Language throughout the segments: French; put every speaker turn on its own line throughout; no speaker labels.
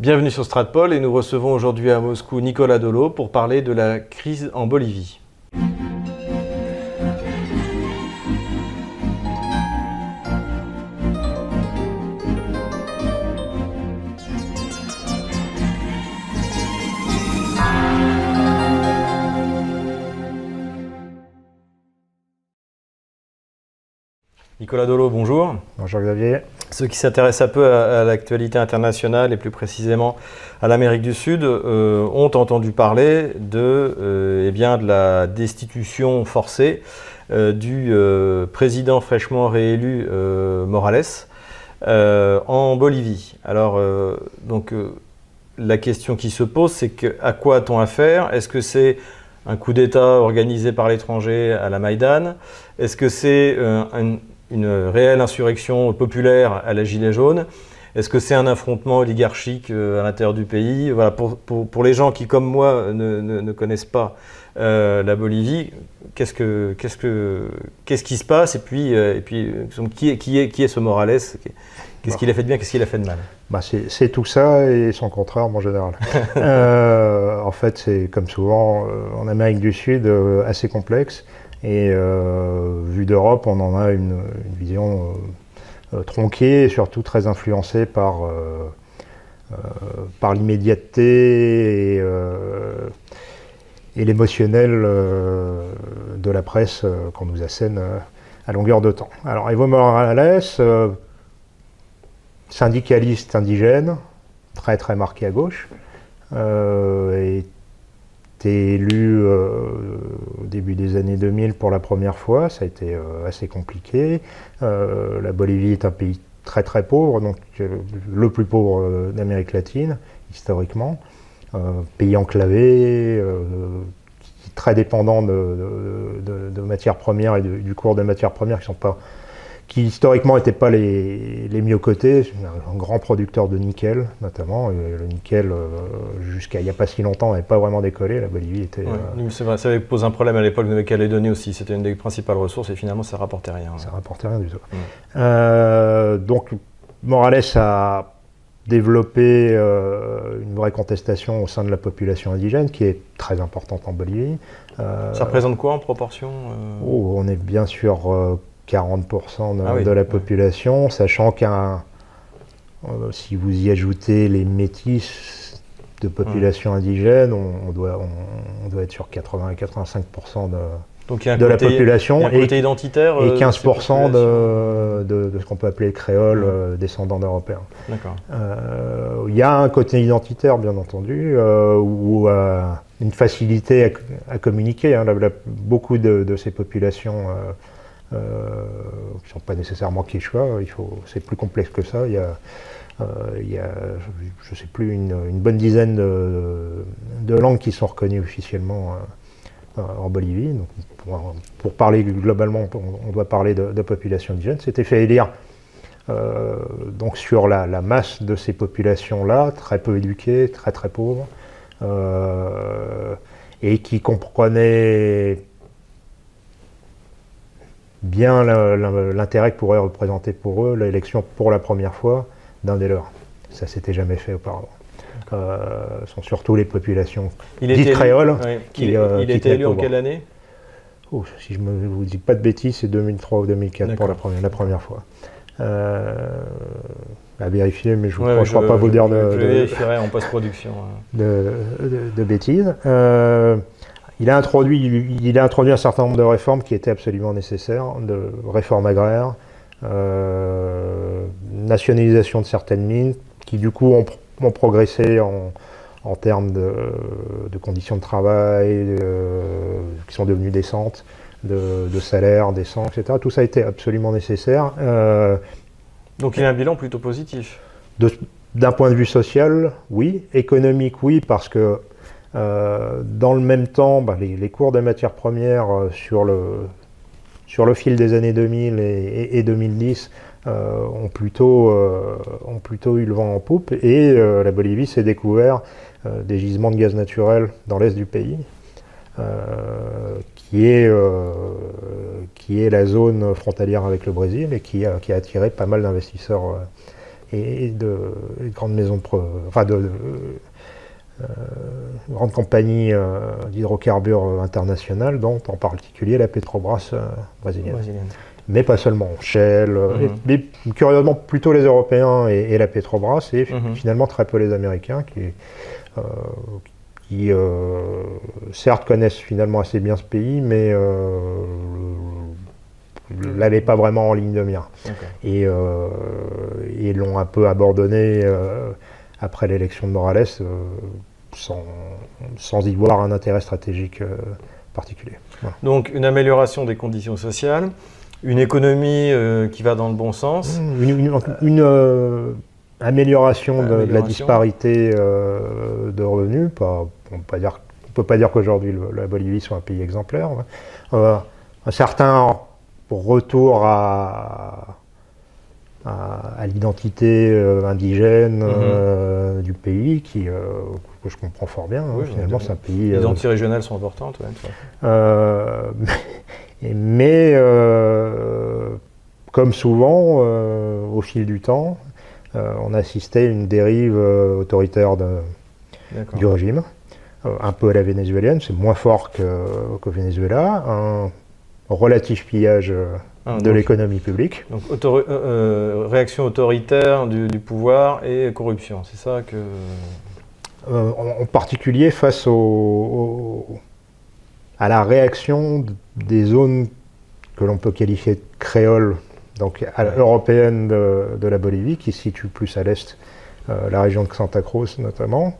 Bienvenue sur Stratpol et nous recevons aujourd'hui à Moscou Nicolas Dolo pour parler de la crise en Bolivie. Nicolas Dolo, bonjour.
Bonjour Xavier.
Ceux qui s'intéressent un peu à, l'actualité internationale et plus précisément à l'Amérique du Sud euh, ont entendu parler de, euh, eh bien, de la destitution forcée euh, du président fraîchement réélu Morales en Bolivie. Alors, donc, la question qui se pose, c'est que, à quoi a-t-on affaire? Est-ce que c'est un coup d'État organisé par l'étranger à la Maïdan? Est-ce que c'est un une réelle insurrection populaire à la gilet jaune. Est-ce que c'est un affrontement oligarchique euh, à l'intérieur du pays? Voilà, pour, pour, les gens qui, comme moi, ne, ne, connaissent pas euh, la Bolivie, qu'est-ce, que, qu'est-ce, que, qu'est-ce qui se passe? Et puis, euh, et puis qui, est, qui, est, qui est ce Morales? Qu'est-ce qu'il a fait de bien? Qu'est-ce qu'il a fait de mal?
Bah c'est, tout ça et son contraire en général. en fait, c'est comme souvent en Amérique du Sud assez complexe. Et euh, vu d'Europe, on en a une, vision euh, euh, tronquée et surtout très influencée par, par l'immédiateté et, l'émotionnel de la presse qu'on nous assène à longueur de temps. Alors Evo Morales, syndicaliste indigène, très très marqué à gauche, été élu euh, au début des années 2000 pour la première fois, ça a été euh, assez compliqué. Euh, la Bolivie est un pays très très pauvre, donc le plus pauvre d'Amérique latine, historiquement. pays enclavé, très dépendant de, matières premières et du cours des matières premières qui sont pas qui historiquement n'étaient pas les, mieux cotés, un grand producteur de nickel notamment. le nickel, euh, jusqu'à il n'y a pas si longtemps, n'avait pas vraiment décollé. La Bolivie était.
Euh, c'est vrai, ça avait posé un problème à l'époque de Nouvelle-Calédonie aussi. C'était une des principales ressources et finalement ça rapportait rien.
Ça rapportait rien du tout. Euh, donc Morales a développé une vraie contestation au sein de la population indigène qui est très importante en Bolivie.
ça représente quoi en proportion
oh, On est bien sûr 40% de, ah la population, sachant qu'un, euh, si vous y ajoutez les métis de population indigène, on, doit, on, doit être sur 80 85% de,
donc, de la population et, identitaire,
et 15% de, de, ce qu'on peut appeler créole euh, descendants d'Européens. D'accord. Euh, il y a un côté identitaire, bien entendu, ou une facilité à, communiquer. Hein. beaucoup de, ces populations euh, qui ne sont pas nécessairement quechua. Il faut, c'est plus complexe que ça. Il y a, euh, il y a je ne sais plus, une, bonne dizaine de, langues qui sont reconnues officiellement euh, en Bolivie. Donc, pour, parler globalement, on, doit parler de, population indigène. C'était fait élire donc sur la, masse de ces populations-là, très peu éduquées, très très pauvres, et qui comprenaient bien l'intérêt que pourrait représenter pour eux l'élection pour la première fois d'un des leurs. Ça s'était jamais fait auparavant. Euh, ce sont surtout les populations dites créoles
qui. Il, euh, il était élu en quelle année?
Oh, Si je ne vous dis pas de bêtises, c'est 2003 ou 2004 pour la première, la première fois. Euh, à vérifier, mais je ne crois, pas vous dire de,
je vérifierai en post-production. Hein.
De, de, bêtises. Il a, introduit, il a introduit un certain nombre de réformes qui étaient absolument nécessaires, de réformes agraires, euh, nationalisation de certaines mines, qui du coup ont, progressé en, termes de, conditions de travail, qui sont devenues décentes, de, de salaires décents, etc. Tout ça a été absolument nécessaire.
Euh, Donc il a un bilan plutôt positif
D'un point de vue social, oui. Économique, oui, parce que euh, dans le même temps, bah, les, cours des matières premières euh, sur, le, sur le fil des années 2000 et, 2010 euh, ont, plutôt, ont plutôt eu le vent en poupe. Et la Bolivie s'est découvert des gisements de gaz naturel dans l'est du pays, qui, est, qui est la zone frontalière avec le Brésil et qui a, attiré pas mal d'investisseurs et de, grandes maisons, enfin de, grandes compagnies d'hydrocarbures internationales, dont en particulier la Petrobras brésilienne. Mais pas seulement, Shell, mhm. mais curieusement plutôt les Européens et, la Petrobras, et mhm. finalement très peu les Américains qui, qui certes connaissent finalement assez bien ce pays, mais l'avait pas vraiment en ligne de mire. Et euh, l'ont un peu abandonné euh, après l'élection de Morales euh, sans, sans, y voir un intérêt stratégique particulier.
Donc une amélioration des conditions sociales, une économie qui va dans le bon sens.
Mmh, une, amélioration, de, la disparité de revenus. Pas, on ne peut pas dire qu'aujourd'hui la Bolivie soit un pays exemplaire. un certain retour à, à, l'identité euh, indigène mhm. euh, du pays, qui, euh, que je comprends fort bien. Hein, finalement, c'est un pays.
Les identités régionales sont importantes.
mais, comme souvent, au fil du temps, on a assisté à une dérive autoritaire de, du régime. un peu à la vénézuélienne, c'est moins fort qu'au Venezuela. Un, relatif pillage euh, ah, de l'économie publique.
Donc euh, euh, réaction autoritaire du, pouvoir et corruption, c'est ça que...
en, particulier face au, à la réaction des zones que l'on peut qualifier de créoles, donc européennes de, la Bolivie, qui se situe plus à l'est, la région de Santa Cruz notamment,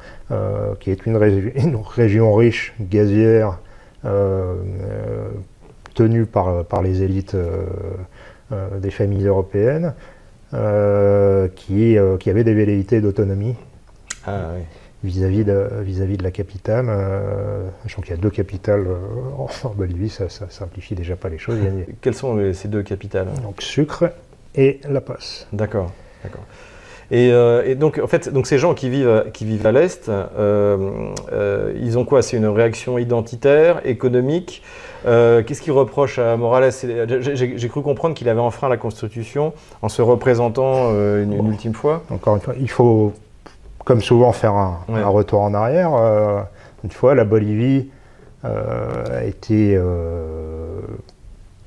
qui est une, une, région riche, gazière, tenue par, par les élites euh, euh, des familles européennes, euh, qui, qui avaient des velléités d'autonomie. Ah, vis-à-vis de, vis -vis de la capitale. je crois qu'il y a deux capitales en Bolivie, ça, ça, simplifie déjà pas les choses.
Quelles sont ces deux capitales?
Donc Sucre et La Paz.
D'accord, d'accord. Et, donc, en fait, donc ces gens qui vivent, qui vivent à l'Est, ils ont quoi? C'est une réaction identitaire, économique. Euh, qu'est-ce qu'il reproche à Morales? J'ai cru comprendre qu'il avait enfreint la Constitution en se représentant euh, une, ultime fois.
Encore une fois, il faut, comme souvent, faire un, retour en arrière. Euh, une fois, la Bolivie a été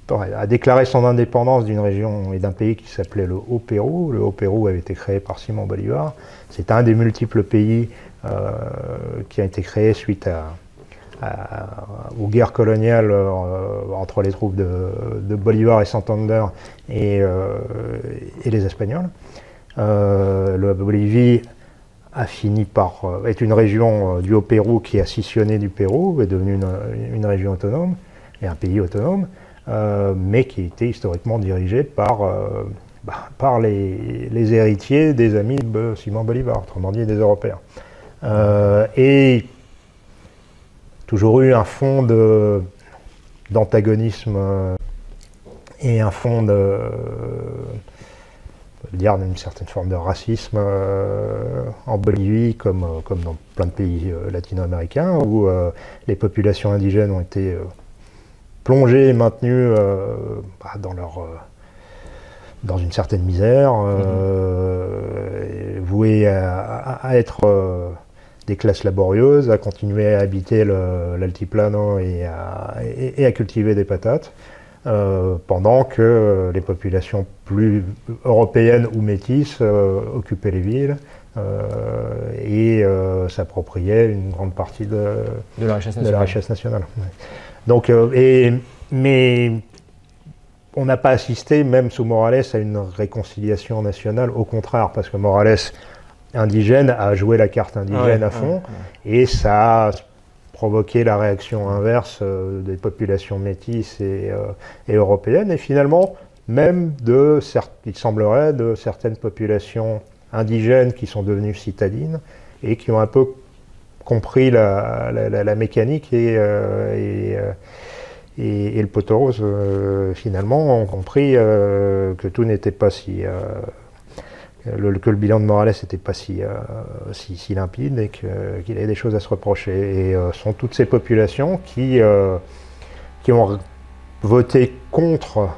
a déclaré son indépendance d'une région et d'un pays qui s'appelait le Haut-Pérou. Le Haut-Pérou avait été créé par Simon Bolivar. C'est un des multiples pays qui a été créé suite aux guerres coloniales euh, entre les troupes de, Bolivar et Santander et, euh, les Espagnols. Euh, la Bolivie a fini par être une région du Haut-Pérou qui a scissionné du Pérou, est devenue une, région autonome et un pays autonome, mais qui était historiquement dirigé par, bah, par les, héritiers des amis de Simon Bolivar, autrement dit des Européens. et toujours eu un fond d'antagonisme euh, et un fond de, dire d'une certaine forme de racisme euh, en Bolivie comme, euh, comme dans plein de pays latino-américains où les populations indigènes ont été plongées et maintenues bah, dans leur dans une certaine misère, mmh. vouées à être des classes laborieuses, à continuer à habiter l'altiplano et, et, à cultiver des patates, euh, pendant que les populations plus européennes ou métisses euh, occupaient les villes euh, et s'appropriaient une grande partie de,
la, richesse nationale.
Donc, et, mais on n'a pas assisté, même sous Morales, à une réconciliation nationale, au contraire, parce que Morales indigène a joué la carte indigène à fond, et ça a provoqué la réaction inverse euh, des populations métisses euh, et, européennes, et finalement, même de, il semblerait, de certaines populations indigènes qui sont devenues citadines et qui ont un peu compris la, mécanique et, euh, et, le poteau rose, finalement, ont compris que tout n'était pas si que le bilan de Morales n'était pas si, euh, si, limpide et qu'il avait des choses à se reprocher. Et euh, sont toutes ces populations qui, euh, qui ont voté contre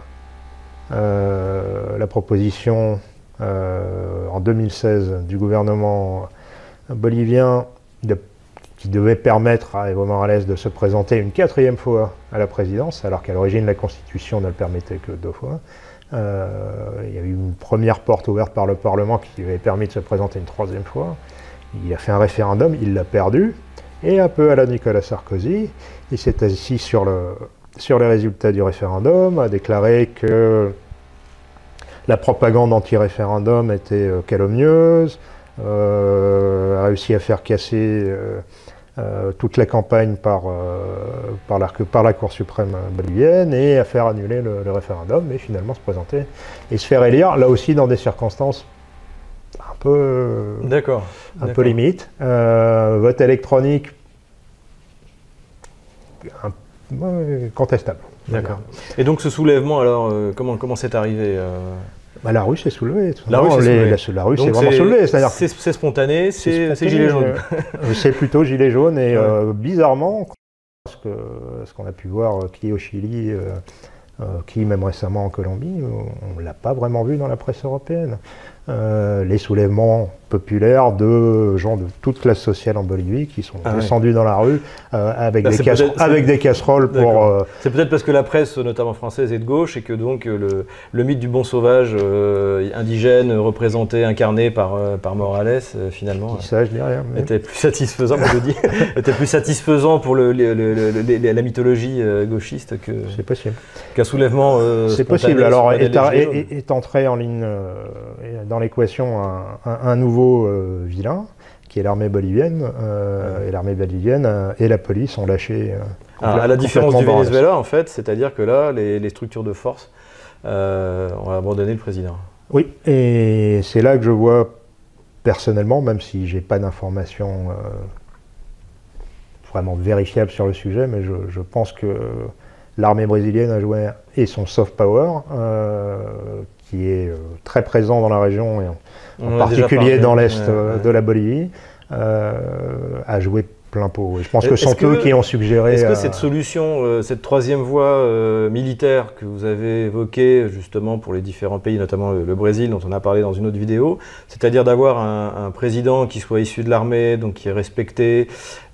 la proposition en 2016 du gouvernement bolivien qui devait permettre à Evo Morales de se présenter une quatrième fois à la présidence, alors qu'à l'origine la Constitution ne le permettait que deux fois. Euh, il y a eu une première porte ouverte par le Parlement qui lui avait permis de se présenter une troisième fois. Il a fait un référendum, il l'a perdu. Et un peu à la Nicolas Sarkozy, il s'est assis sur, le, sur les résultats du référendum, a déclaré que la propagande anti-référendum était euh, calomnieuse, euh, a réussi à faire casser toute la campagne par, par, la, par, la, Cour suprême bolivienne et à faire annuler le, référendum, mais finalement se présenter et se faire élire, là aussi dans des circonstances un peu, un peu limite. vote électronique contestable.
D'accord. Et donc ce soulèvement, alors, comment, comment c'est arrivé
bah, la rue s'est soulevée.
La rue
s'est La, rue s'est vraiment soulevée.
C'est spontané, c'est gilet jaune.
Euh, c'est plutôt gilet jaune et euh, bizarrement, ce qu'on a pu voir euh, qui est au Chili, qui même récemment en Colombie, on ne l'a pas vraiment vu dans la presse européenne. les soulèvements populaires de gens de toute classe sociale en Bolivie qui sont ah descendus dans la rue euh, avec, des avec, des casseroles pour.
Euh, c'est peut-être parce que la presse, notamment française, est de gauche et que donc euh, le, le mythe du bon sauvage indigène représenté, incarné par, par Morales, finalement,
ça, je dis rien,
était plus satisfaisant, je dis, était plus satisfaisant pour le, la mythologie gauchiste que.
C'est possible.
Qu'un soulèvement.
C'est possible. Alors est, est, entré en ligne dans l'équation un, un nouveau euh, vilain, qui est l'armée bolivienne. Euh, et l'armée bolivienne euh, et la police ont lâché.
Ah, à la différence du Venezuela, en fait, c'est-à-dire que là, les, structures de force ont abandonné le président.
Oui, et c'est là que je vois personnellement, même si j'ai pas d'informations vraiment vérifiables sur le sujet, mais je, pense que l'armée brésilienne a joué et son soft power, qui est très présent dans la région et en particulier dans l'est euh, de la Bolivie, euh, a joué plein pot. je pense que ce sont eux qui ont suggéré.
Est-ce que cette solution, euh, cette troisième voie militaire que vous avez évoquée justement pour les différents pays, notamment le, Brésil dont on a parlé dans une autre vidéo, c'est-à-dire d'avoir un, président qui soit issu de l'armée, donc qui est respecté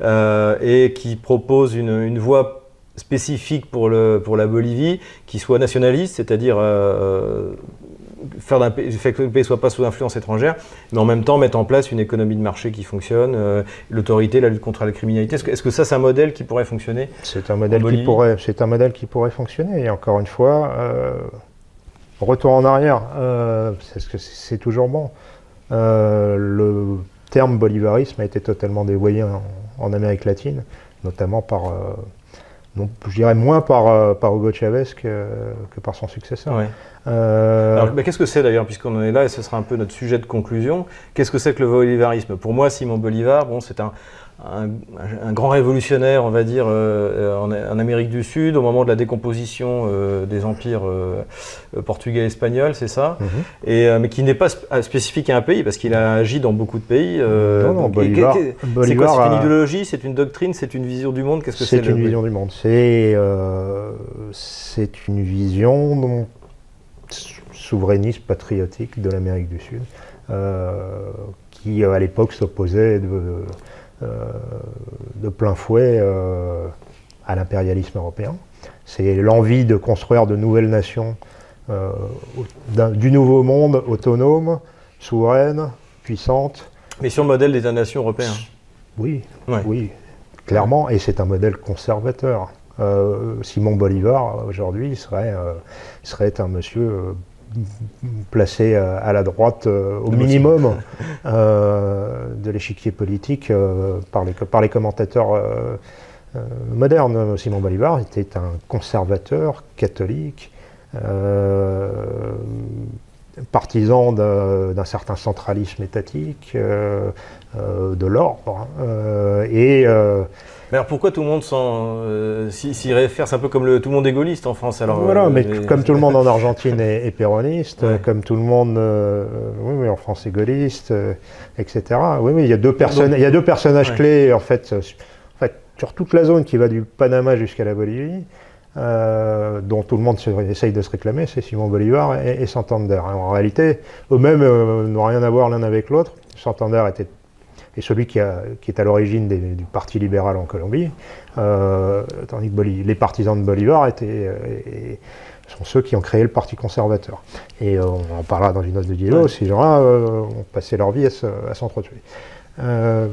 et qui propose une, une voie spécifique pour, le, pour la Bolivie, qui soit nationaliste, c'est-à-dire faire, que le pays ne soit pas sous influence étrangère, mais en même temps mettre en place une économie de marché qui fonctionne, euh, l'autorité, la lutte contre la criminalité. Est-ce que, ça, c'est un modèle qui pourrait fonctionner
C'est un modèle qui pourrait, c'est un modèle qui pourrait fonctionner. Et encore une fois, euh, retour en arrière, euh, c'est, toujours bon. le terme bolivarisme a été totalement dévoyé en, Amérique latine, notamment par je dirais moins par, par Hugo Chavez que, que par son successeur.
Euh, Alors, qu'est-ce que c'est d'ailleurs, puisqu'on en est là, et ce sera un peu notre sujet de conclusion, qu'est-ce que c'est que le bolivarisme Pour moi, Simon Bolivar, bon, c'est un, un, grand révolutionnaire, on va dire, euh, en, Amérique du Sud, au moment de la décomposition euh, des empires portugais et espagnols, c'est ça, mhm. et, mais qui n'est pas spécifique à un pays, parce qu'il a agi dans beaucoup de pays.
non, non, Bolivar,
c'est quoi C'est une idéologie, c'est une doctrine, c'est une vision du monde Qu'est-ce que c'est
C'est une vision du monde. C'est une vision souverainiste patriotique de l'Amérique du Sud, euh, qui à l'époque s'opposait de, euh, de, plein fouet euh, à l'impérialisme européen. C'est l'envie de construire de nouvelles nations du nouveau monde autonome, souveraine, puissante.
Mais sur le modèle des nations européens
Oui, oui, clairement, et c'est un modèle conservateur. Simon Bolivar, aujourd'hui, serait, serait un monsieur placé euh, à la droite euh, au minimum euh, de l'échiquier politique par, les, par les commentateurs modernes. Simon Bolivar était un conservateur catholique, partisan d'un certain centralisme étatique, de l'ordre, hein, et
mais alors pourquoi tout le monde euh, s'y réfère? C'est un peu comme le, tout le monde est gaulliste en France. Alors,
voilà, euh, mais comme tout le monde en Argentine est, péroniste, comme tout le monde, euh, oui, mais en France est gaulliste, etc. Oui, oui, il y a deux, personnes, il y a deux personnages clés en fait, en fait, sur toute la zone qui va du Panama jusqu'à la Bolivie. dont tout le monde essaye de se réclamer, c'est Simon Bolivar et, Santander. En réalité, eux-mêmes n'ont rien à voir l'un avec l'autre. Santander était et celui qui, est à l'origine du Parti libéral en Colombie, tandis que les partisans de Bolivar étaient, sont ceux qui ont créé le Parti conservateur. Et euh, on en parlera dans une autre vidéo, ces gens-là euh, ont passé leur vie à s'entretuer. Euh,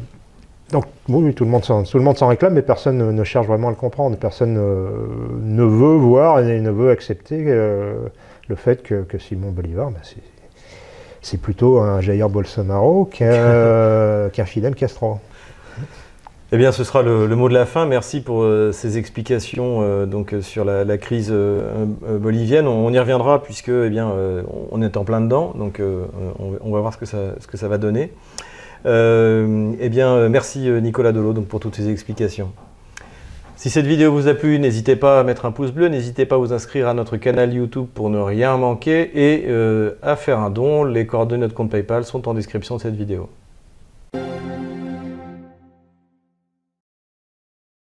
donc oui, tout le monde s'en réclame, mais personne ne, cherche vraiment à le comprendre. Personne ne, veut voir et ne veut accepter le fait que, Simon Bolivar, bah, c'est plutôt un Jair Bolsonaro qu'un Fidel Castro.
Eh bien, ce sera le, mot de la fin. Merci pour euh, ces explications euh, donc, euh, sur la, crise bolivienne. On, y reviendra puisque eh bien, on est en plein dedans. Donc, on, va voir ce que ça, ce que ça va donner. eh bien, merci Nicolas donc, pour toutes ces explications. Si cette vidéo vous a plu, n'hésitez pas à mettre un pouce bleu, n'hésitez pas à vous inscrire à notre canal YouTube pour ne rien manquer et à faire un don. Les coordonnées de compte PayPal sont en description de cette vidéo.